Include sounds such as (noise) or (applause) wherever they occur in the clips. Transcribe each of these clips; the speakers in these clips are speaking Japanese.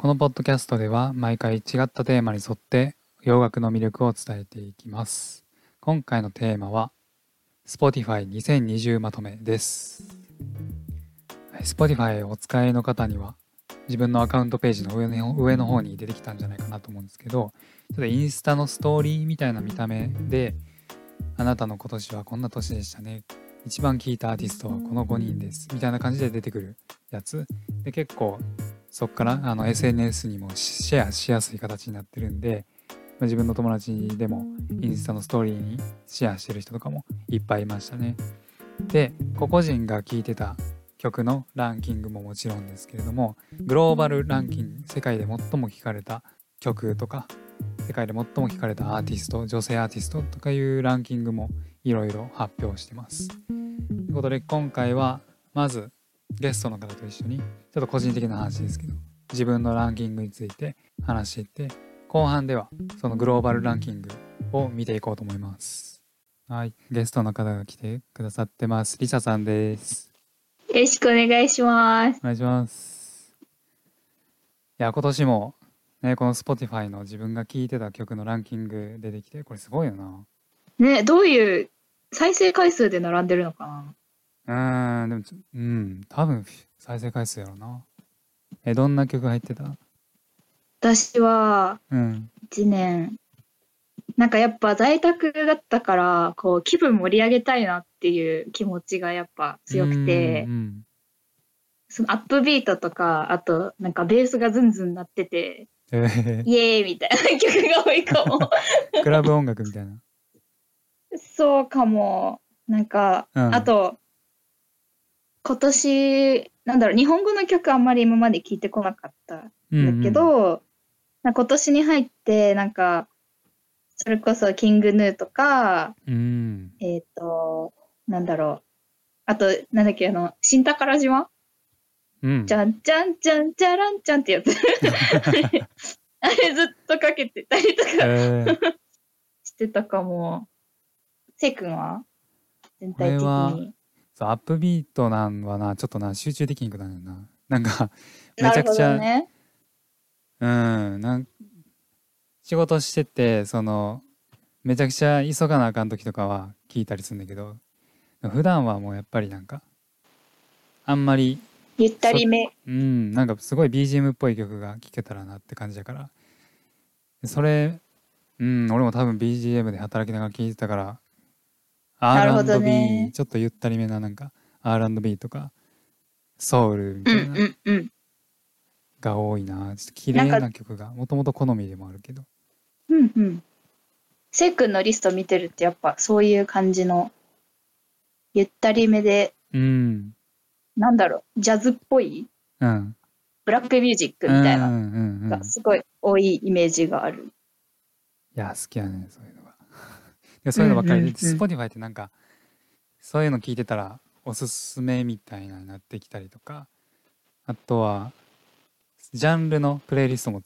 このポッドキャストでは毎回違ったテーマに沿って洋楽の魅力を伝えていきます。今回のテーマは Spotify 2020まとめです。Spotify をお使いの方には自分のアカウントページの上の上の方に出てきたんじゃないかなと思うんですけどちょっとインスタのストーリーみたいな見た目であなたの今年はこんな年でしたね。一番聴いたアーティストはこの5人です。みたいな感じで出てくるやつ。で結構そっからあの SNS にもシェアしやすい形になってるんでま自分の友達でもインスタのストーリーにシェアしてる人とかもいっぱいいましたねで個々人が聴いてた曲のランキングももちろんですけれどもグローバルランキング世界で最も聴かれた曲とか世界で最も聴かれたアーティスト女性アーティストとかいうランキングもいろいろ発表してます。ということで今回はまずゲストの方と一緒にちょっと個人的な話ですけど自分のランキングについて話していって後半ではそのグローバルランキングを見ていこうと思います。はい、ゲストの方が来てくださってます。リサさんです。よろしくお願いします。お願いします。いや、今年もね、この Spotify の自分が聴いてた曲のランキング出てきて、これすごいよな。ね、どういう再生回数で並んでるのかなうん、でも、うん、多分再生回数やろな。え、どんな曲入ってた？私は、うん、1年、なんかやっぱ在宅だったから、こう気分盛り上げたいなっていう気持ちがやっぱ強くて、うんうん、そのアップビートとか、あとなんかベースがズンズン鳴ってて、えー、イエーイみたいな曲が多いかも。(laughs) クラブ音楽みたいな。そうかも。なんか、うん、あと、今年、なんだろう、日本語の曲あんまり今まで聞いてこなかったんだけど、うんうん、今年に入って、なんか、それこそキングヌーとか、うん、えっ、ー、と、なんだろう。あと、なんだっけ、あの、新宝島？うん、じゃんじゃんじゃんじゃらんちゃんってやつ。(laughs) あれずっとかけてたりとか、えー、してたかも。せい君は？全体的に。そうアップビートなんはなちょっとな集中できんくなるな。なんか (laughs) めちゃくちゃ、ね、うんなん仕事しててそのめちゃくちゃ急がなあかん時とかは聞いたりするんだけど普段はもうやっぱりなんかあんまりゆったりめ。うんなんかすごい BGM っぽい曲が聴けたらなって感じだから。それうん俺も多分 BGM で働きながら聴いてたから R&B、ね、ちょっとゆったりめななんか R&B とかソウルみたいな、が多いな。ちょっと綺麗な曲がもともと好みでもあるけど。うんうん。せい君のリスト見てるってやっぱそういう感じのゆったりめで、うん、なんだろう、ジャズっぽい、うん、ブラックミュージックみたいながすごい多いイメージがある。いや、好きやね、そういうのが。いそういうのばっかりで、スポティファイってなんか、そういうの聞いてたらおすすめみたいなになってきたりとか、あとは、ジャンルのプレイリストも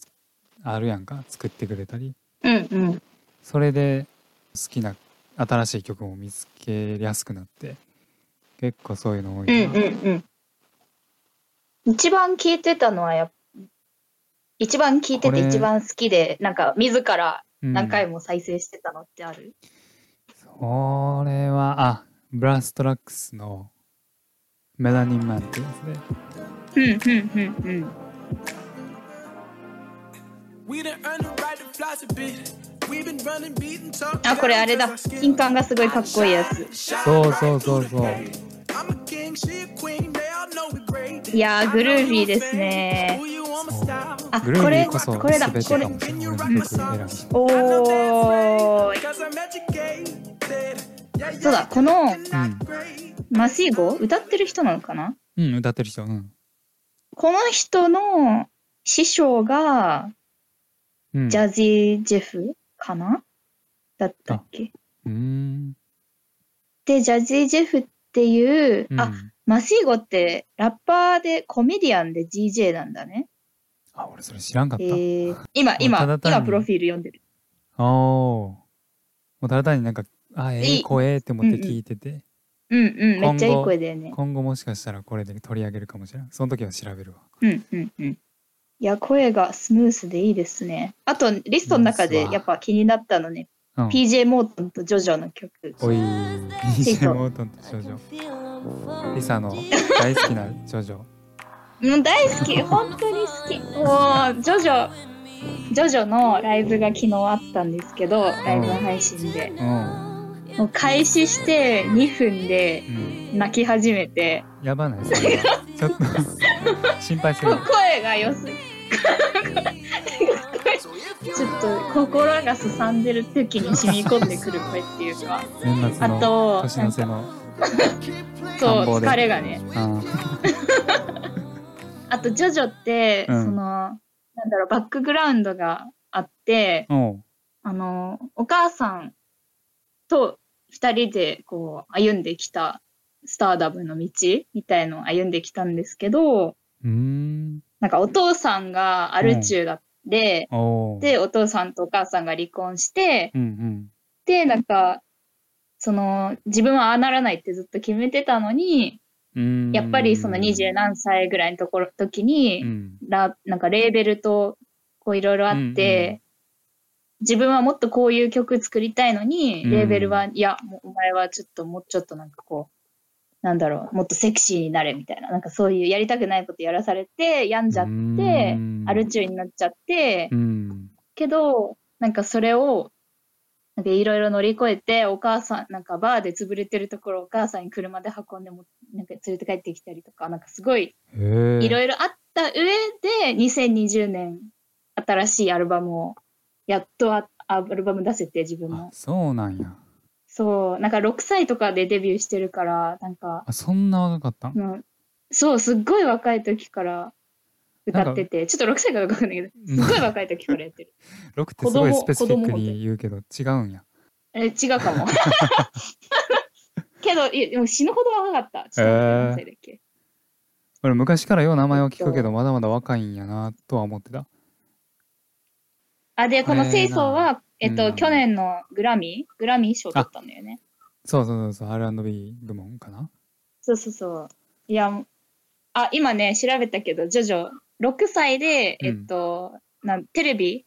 あるやんか、作ってくれたり。うんうん。それで好きな新しい曲も見つけやすくなって、結構そういうの多いな。うんうんうん。一番聞いてたのはや一番聞いてて一番好きで、なんか自ら何回も再生してたのってある、うん、それは、あ、ブラストラックスのメラニンマンってやつで。うんうんうんうん。あ、これあれだ。金管がすごいかっこいいやつ。そうそうそうそう。いやグルービーですね。あ、これ、これだ、これ。おー。そうだ、この、うん、マシーゴ歌ってる人なのかな？うん、歌ってる人。うん、この人の師匠が、ジャズジェフかな？だったっけ？うんで、ジャズジェフっていう、うん、あ、マシーゴってラッパーでコメディアンで DJ なんだね。あ、俺それ知らんかった。えー、今、今、今プロフィール読んでる。おお。もうただ単になんか、あ、ええ声って思って聞いてて。うんうん、めっちゃいい声だよね。今後もしかしたらこれで取り上げるかもしれない。その時は調べるわ。うんうんうん。いや、声がスムースでいいですね。あと、リストの中でやっぱ気になったのね、うん、PJ モートンとジョジョの曲。おい、PJ モートンとジョジョ。リサの大好きなジョジョ。もう大好き、(laughs) 本当に好き。もう、ジョジョ、ジョジョのライブが昨日あったんですけど、ライブ配信で。うん、もう開始して2分で泣き始めて。うん、やばないですね。ちょっと心配する。声が良すぎ。ちょっと心がすさんでる時に染み込んでくる声っていうか。あと、年の瀬の。そう、疲れがね。(laughs) あと、ジョジョって、うん、その、なんだろう、バックグラウンドがあって、あの、お母さんと二人でこう歩んできたスターダムの道みたいのを歩んできたんですけど、ん。なんかお父さんがアル中だって、うん、で、お父さんとお母さんが離婚して、うんうん、で、なんか、その、自分はああならないってずっと決めてたのに、やっぱりその二十何歳ぐらいのところ時に、うん、ラなんかレーベルとこういろいろあって、自分はもっとこういう曲作りたいのに、レーベルは、うん、いや、お前はちょっともうちょっとなんかこう、なんだろう、もっとセクシーになれみたいな、なんかそういうやりたくないことやらされて、病んじゃって、アルチューになっちゃって、けど、なんかそれをなんかいろいろ乗り越えて、お母さん、なんかバーで潰れてるところお母さんに車で運んでも、なんか連れて帰ってきたりとか、なんかすごい、いろいろあった上で、2020年、新しいアルバムを、やっとアアルバム出せて、自分も。そうなんや。そう、なんか6歳とかでデビューしてるから、なんか。あ、そんな若かったうん、そう、すっごい若い時から歌ってて、ちょっと6歳かどうかわかんないけど、すごい若い時からやってる。(laughs) 6ってすごいスペシフィックに言うけど、違うんや。え、違うかも。(laughs) けど、いや、でも死ぬほど若かった。ちょっと何歳だっけ。俺昔からよう名前を聞くけど、まだまだ若いんやなとは思ってた。あ、で、この清掃は、えっと、去年のグラミー？グラミー賞取ったんだよね。そうそうそうそう、R&B 部門かな？そうそうそう。いや、あ、今ね、調べたけど、ジョジョ6歳で、えっと、うん、なんテレビ？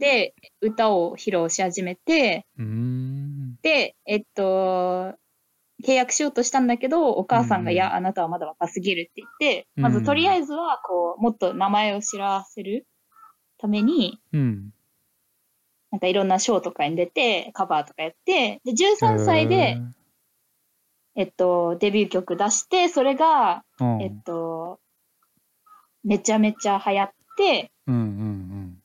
で歌を披露し始めて、で、えっと、契約しようとしたんだけど、お母さんが、いや、あなたはまだ若すぎるって言って、まずとりあえずは、こう、もっと名前を知らせるために、うん、なんかいろんなショーとかに出て、カバーとかやって、で、13歳で、えっと、デビュー曲出して、それが、えっと、めちゃめちゃ流行って、うんうんうん、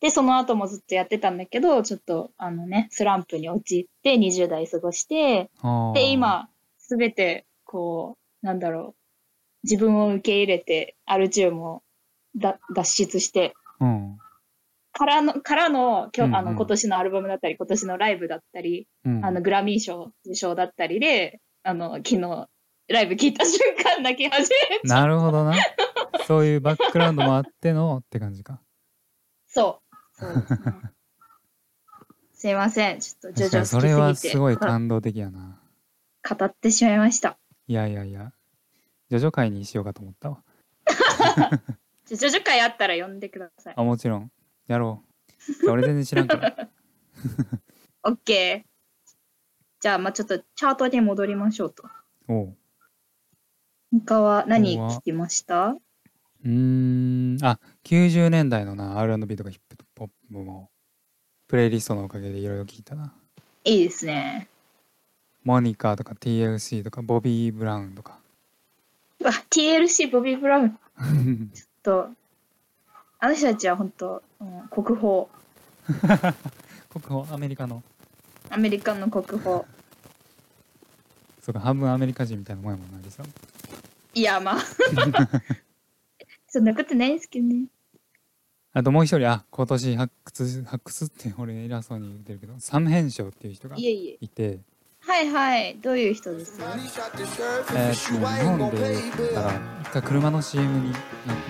で、その後もずっとやってたんだけど、ちょっと、あのね、スランプに陥って20代過ごして、で、今、すべて、こう、なんだろう、自分を受け入れて、アルチュームをだ脱出して、うん、からの、からの、今日、あの、今年のアルバムだったり、今年のライブだったり、うん、あの、グラミー賞受賞だったりで、あの、昨日、ライブ聞いた瞬間泣き始めちゃなるほどな。そういうバックグラウンドもあってのって感じか。そう。そうですね。すいません。ちょっとジョジョ好きすぎて。それはすごい感動的やな。語ってしまいました。いやいやいや。ジョジョ会にしようかと思ったわ。(laughs) ジョジョ会あったら呼んでください。あ、もちろん。やろう。俺全然知らんから。オッケー。じゃあ、まあちょっとチャートに戻りましょうと。おう。他は何聞きました？うん、あ、90年代のな、R&B とかヒップホップも、プレイリストのおかげでいろいろ聞いたな。いいですね。モニカとか TLC とかボビー・ブラウンとか。うわ、TLC ボビー・ブラウン。(laughs) と、あの人たちは本当、うん、国宝。(laughs) 国宝、アメリカの。アメリカの国宝。そうか、半分アメリカ人みたいなもんやもんな、リサ。いや、まあ。(laughs) そんなことないですけどね。あともう一人、あ、今年発掘、発掘って俺偉そうに言ってるけど、サムヘンショウっていう人がいいて。はいはい。どういう人ですか？えー、っと、日本で言ったら、一回車の CM になっ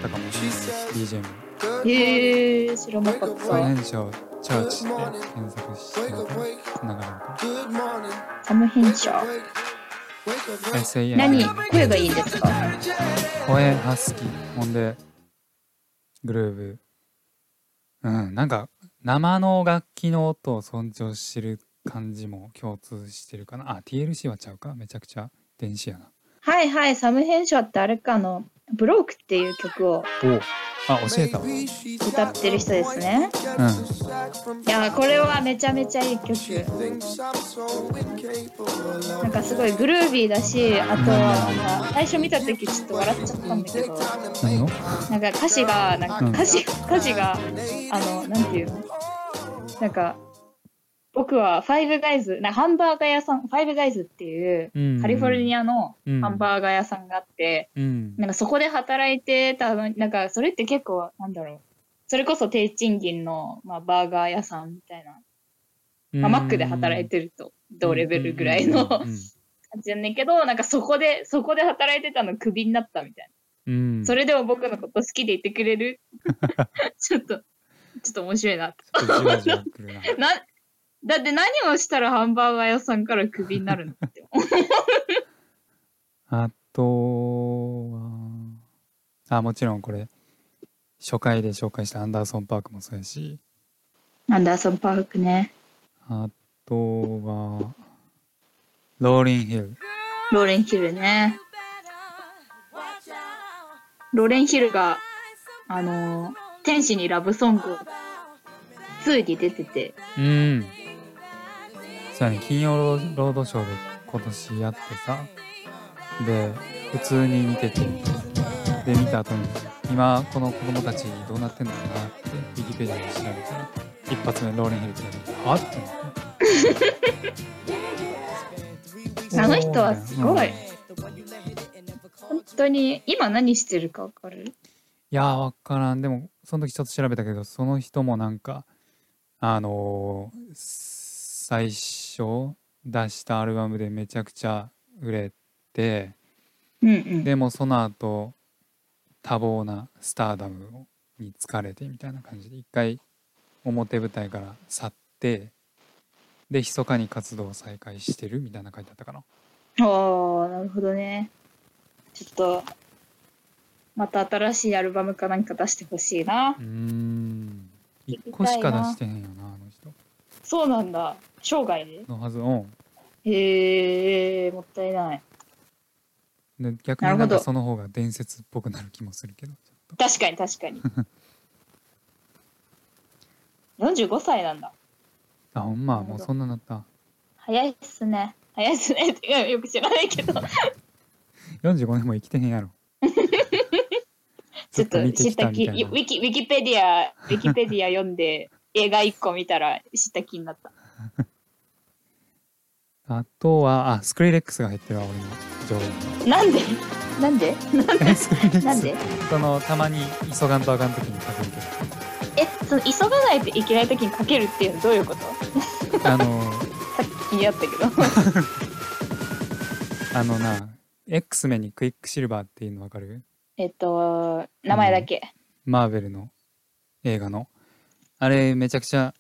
たかもしれない。BGM。へえー、知らなかった。サムヘンショウ、チャーチって検索してみて、つながるか。サムヘン。何？声がいいんですか？声ハスキー。ほんで、グルーブうんなんか生の楽器の音を尊重してる感じも共通してるかな。あ TLC はちゃうか？めちゃくちゃ電子やな。はいはい。サム・ヘンショーってあれかの？ブロークっていう曲をあ教えたわ。歌ってる人ですね。うん。いやこれはめちゃめちゃいい曲。なんかすごいグルービーだしあとなんか最初見た時ちょっと笑っちゃったんだけど。なんか歌詞がなんか歌詞、歌詞があのなんていうの？なんか僕はファイブガイズなハンバーガー屋さんファイブガイズっていうカリフォルニアのハンバーガー屋さんがあって、うん、なんかそこで働いてたのなんかそれって結構なんだろう。それこそ低賃金の、まあ、バーガー屋さんみたいな、まあ、マックで働いてると同レベルぐらいの感じなんだけどなんかそこでそこで働いてたのクビになったみたいな、うん、それでも僕のこと好きでいてくれる？(laughs) ちょっとちょっと面白いな。って。(laughs) なだって何をしたらハンバーガー屋さんからクビになるのって (laughs) あとはあもちろんこれ初回で紹介したアンダーソン・パークもそうやし。アンダーソン・パークね。あとはローリン・ヒル。ローレン・ヒルね。ローレン・ヒルがあの天使にラブソング2に出てて。うんそうやね金曜ロードショーで今年やってさで普通に見ててで見た後に今この子供たちどうなってんのかなってウィキペディアで調べたら一発目ローレン・ヒルってはって。(laughs) あの人はすごい、うん、本当に今何してるか分かる？いや分からん。でもその時ちょっと調べたけどその人もなんかあのー最初出したアルバムでめちゃくちゃ売れて、うんうん、でもその後多忙なスターダムに疲れてみたいな感じで一回表舞台から去ってで密かに活動を再開してるみたいな書いてあったかな。あなるほどね。ちょっとまた新しいアルバムかなんか出してほしいな。うん1個しか出してへんよなあの。そうなんだ。生涯？でのはず。うん。へえもったいない。で逆になんかその方が伝説っぽくなる気もするけど。確かに確かに。(laughs) 45歳なんだ。あほんまもうそんななった。早いっすね。早いっすね。ってよく知らないけど。45年も生きてへんやろ。(laughs) ちょっと知った気ウィキウィキペディアウィキペディア読んで映画一個見たら知った気になった (laughs) あとは、あ、スクリレックスが入ってるわ、俺の上位に。なんで？なんで？なんで？(laughs) なんで？その、たまに急がんとあかんときにかけるけど。え、その、急がないといけないときにかけるっていうのはどういうこと？(laughs) あのさっき気になったけど。あのな、X メにクイックシルバーっていうのわかる？えっと、名前だけ。マーベルの映画の。あれ、めちゃくちゃ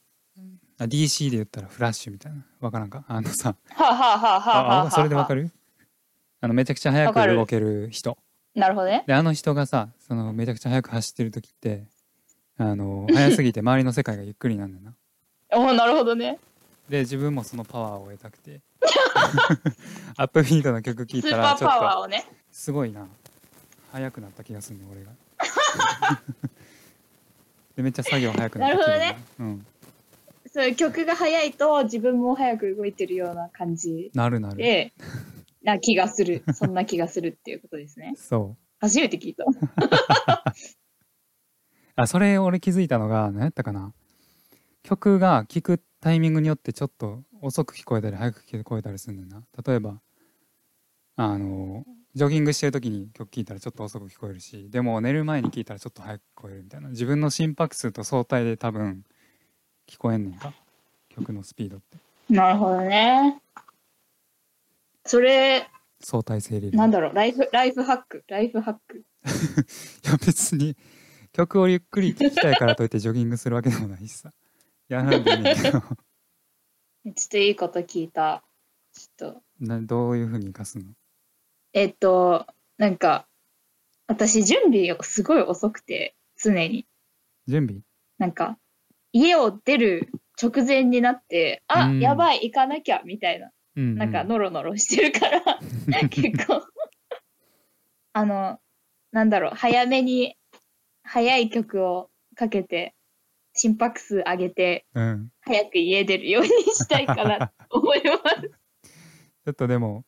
あ DC で言ったらフラッシュみたいな。わからんか？あのさ。はあ、はあははあ、あそれでわかる？あのめちゃくちゃ速く動ける人。なるほどね。であの人がさそのめちゃくちゃ速く走ってる時ってあの速すぎて (laughs) 周りの世界がゆっくりなんだよな。おなるほどね。で自分もそのパワーを得たくて。(laughs) アップビートの曲聴いたらちょっと、ね、すごいな。速くなった気がするね俺が (laughs) でめっちゃ作業速くなるほどね、うん。そう曲が速いと自分も速く動いてるような感じ。なるなる。でな気がする。(laughs) そんな気がするっていうことですね。そう。初めて聞いた。(laughs) あそれ俺気づいたのが何やったかな。曲が聴くタイミングによってちょっと遅く聞こえたり早く聞こえたりするんだよな。例えばあのジョギングしてる時に曲聴いたらちょっと遅く聞こえるしでも寝る前に聴いたらちょっと早く聞こえるみたいな。自分の心拍数と相対で多分聞こえんねんか曲のスピードって。なるほどね。それ相対性理論なんだろう。ライフライフハック。ライフハック。(laughs) いや別に曲をゆっくり聴きたいからといって (laughs) ジョギングするわけでもないしさ。やらんでいいねんけど。(laughs) ちょっといいこと聞いた。ちょっと。などういうふうに生かすの？えっとなんか私準備すごい遅くて常に準備？なんか、家を出る直前になって、あ、うんやばい、行かなきゃ、みたいな。うんうんなんか、ノロノロしてるから、(laughs) 結構、あの、なんだろう、早めに、早い曲をかけて、心拍数上げて、うん。早く家出るようにしたいかなと思います。(laughs) ちょっとでも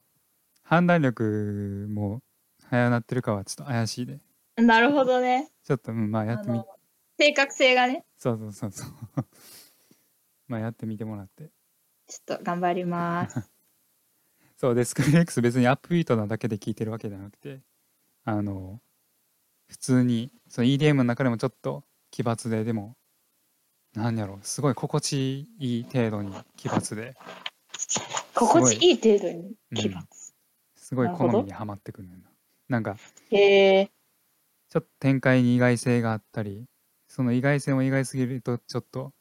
判断力も早なってるかはちょっと怪しいでなるほどね。ちょっと、うん、まあやってみ正確性がね、そうそうそうそう (laughs) まあやってみてもらってちょっと頑張ります。(laughs) そうでスクリーン X 別にアップビートなだけで聴いてるわけじゃなくてあの普通にその EDM の中でもちょっと奇抜ででもなんやろすごい心地いい程度に奇抜で心地いい程度に奇抜。すごい好みにはまってくるんだよななんかへえ。ちょっと展開に意外性があったりその意外性も意外すぎるとちょっと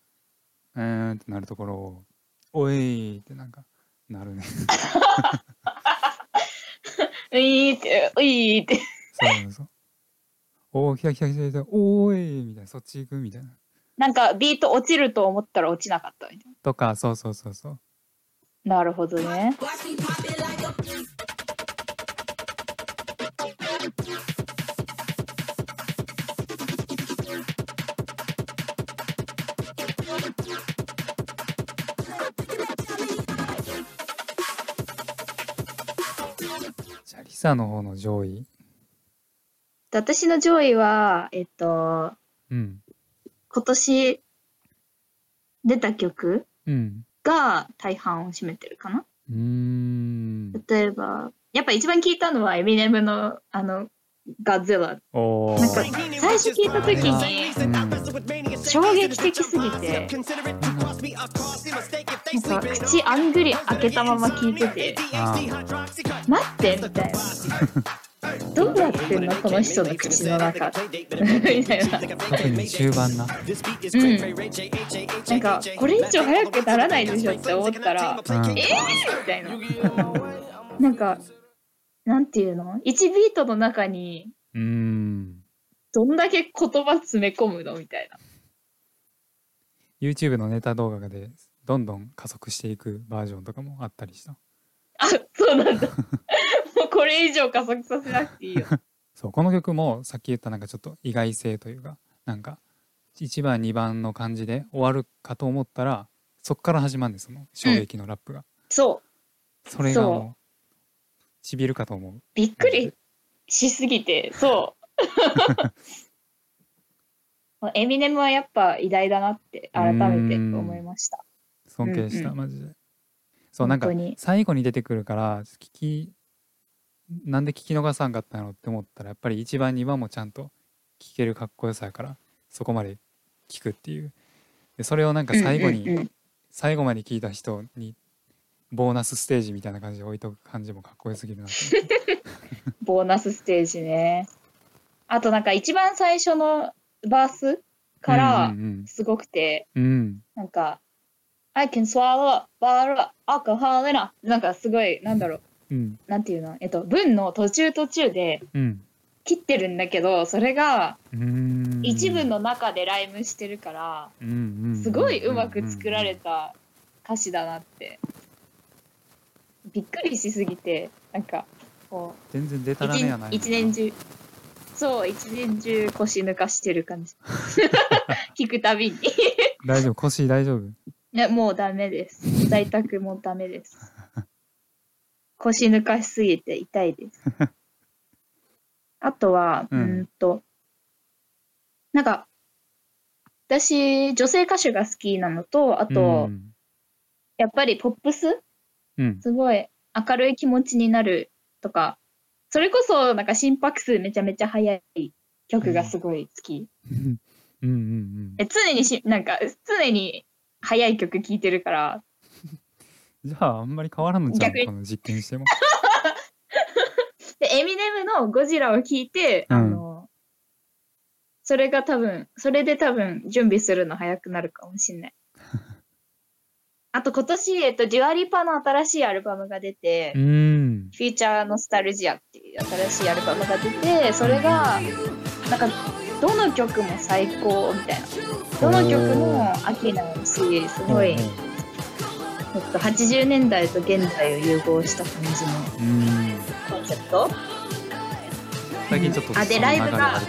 うーんってなるところを「おい!」ってなんかなるねういーって、ういーって。そうそうおお来た来た来た来たおーいみたいなそっち行くみたいななんかビート落ちると思ったら落ちなかったみたいとかそうそうそうそうな。なるほどね。じゃあリサの方の上位。私の上位は、えっと、うん。今年出た曲うん。が大半を占めてるかな。うーん。例えば、やっぱ一番聞いたのはエミネムのあの、ガッゼラ。おなんかー最初聞いた時にうん衝撃的すぎて、なんか口あんぐり開けたまま聞いてて、あ待ってみたいな。どうなってんのこの人の口の中。みたいな。特に終盤なうん。なんか、これ以上早くならないでしょって思ったら、うんえーみたいな。なんか、なんていうの ?1 ビートの中にうーんどんだけ言葉詰め込むの？みたいな。YouTube のネタ動画でどんどん加速していくバージョンとかもあったりしたあ、そうなんだ。(laughs) もうこれ以上加速させなくていいよ。(laughs) そうこの曲もさっき言ったなんかちょっと意外性というかなんか1番2番の感じで終わるかと思ったらそっから始まるんですその衝撃のラップが、そう。それがもうちびるかと思う。びっくりしすぎて、そう。(laughs) エミネムはやっぱ偉大だなって改めて思いました。尊敬した、うんマジで。そうなんか最後に出てくるから聞きなんで聞き逃さんかったのって思ったらやっぱり1番2番もちゃんと聞けるかっこよさやからそこまで聞くっていう。でそれをなんか最後に、うんうんうん。最後まで聞いた人にボーナスステージみたいな感じで置いとく感じもかっこよすぎるなって思って。(laughs) ボーナスステージね。あとなんか一番最初のバースからうんすごくて、うん。うんなんか、I can swallow, bottle, alcohol in a なんかすごい、なんだろう、うん。なんていうの、えっと、文の途中途中でうん。切ってるんだけど、それが一文の中でライムしてるから、すごいうまく作られた歌詞だなって。びっくりしすぎて、なんか、こう、全然デタラメやない一一年中。そう一年中腰抜かしてる感じ。(laughs) 聞くたびに。大丈夫？腰大丈夫？ねもうダメです。在宅もダメです。腰抜かしすぎて痛いです。(laughs) あとはうんとなんか私女性歌手が好きなのとあと、うん。やっぱりポップスうん。すごい明るい気持ちになるとか、それこそなんか心拍数めちゃめちゃ速い曲がすごい好き。うん。うんうんえ常にし、なんか常に速い曲聴いてるから、(laughs) じゃああんまり変わらんのじゃん逆に。この実験しても。(laughs) で、エミネムのゴジラを聴いて、うん。あの、それが多分、それで多分準備するの早くなるかもしんない。あと今年、えっと、デュアリパの新しいアルバムが出て、うん。フューチャーノスタルジアっていう新しいアルバムが出て、それが、なんか、どの曲も最高みたいな。どの曲も飽きないしすごい、えっと、80年代と現代を融合した感じのコンセプト。最近ちょっとあでライブが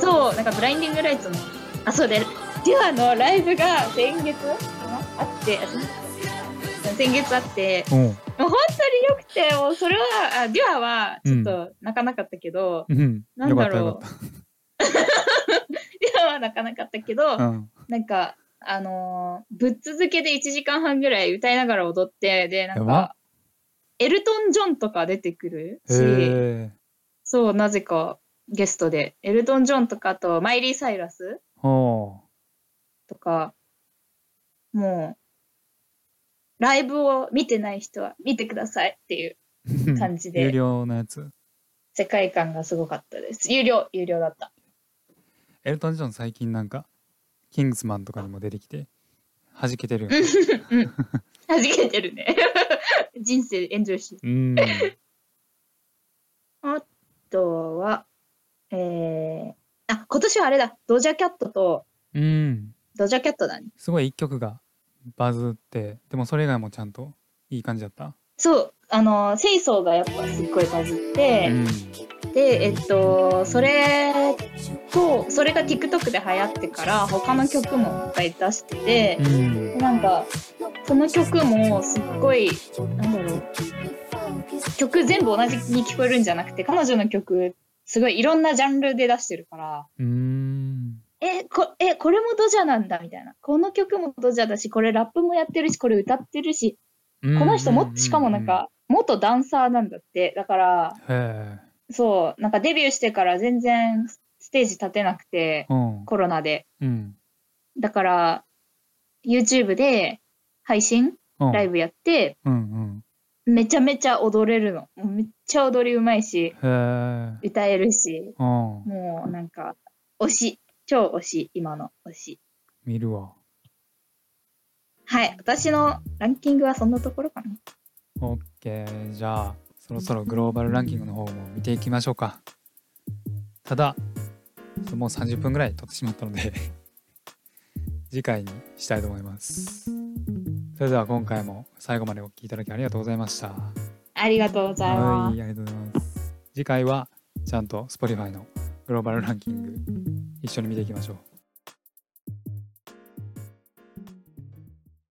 そうなんかブラインディングライツのあそうでデュアのライブが先月あって先月あってもう本当によくてもうそれはあデュアはちょっと泣かなかったけど、うん、なんだろう。(laughs) デュアは泣かなかったけど、うん、なんかあのー、ぶっ続けで1時間半ぐらい歌いながら踊ってでなんかエルトン・ジョンとか出てくるしそうなぜかゲストで。エルトン・ジョンとかあとマイリー・サイラスとかもうライブを見てない人は見てくださいっていう感じで。有料のやつ。世界観がすごかったです。有料有料だった。エルトン・ジョン最近なんかキングスマンとかにも出てきて弾けてるよね、うん、弾けてるね。(laughs) 人生エンジョイしうん。あとはえー、あ今年はあれだ。ドジャキャットとうん。ドジャキャットだね。すごい一曲がバズってでもそれ以外もちゃんといい感じだった？そうあの清掃がやっぱすっごいバズって、うん。でえっとそれとそれが TikTok で流行ってから他の曲もいっぱい出してて、うん、なんかその曲もすっごいなんだろう曲全部同じに聞こえるんじゃなくて彼女の曲すごいいろんなジャンルで出してるからえこえこれもドジャなんだみたいな。この曲もドジャだしこれラップもやってるしこれ歌ってるしこの人もしかもなんか元ダンサーなんだって。だからそう、なんかデビューしてから全然ステージ立てなくて、うん、コロナで。うん、だから、YouTube で配信、うん、ライブやって、うんうん、めちゃめちゃ踊れるの。めっちゃ踊りうまいし、歌えるし、もうなんか、推し、超推し、今の推し。見るわ。はい、私のランキングはそんなところかな。OK、じゃあ、そろそろグローバルランキングの方も見ていきましょうかただもう30分ぐらい撮ってしまったので (laughs) 次回にしたいと思いますそれでは今回も最後までお聴きいただきありがとうございましたありがとうございますはいありがとうございます次回はちゃんと Spotify のグローバルランキング一緒に見ていきましょう。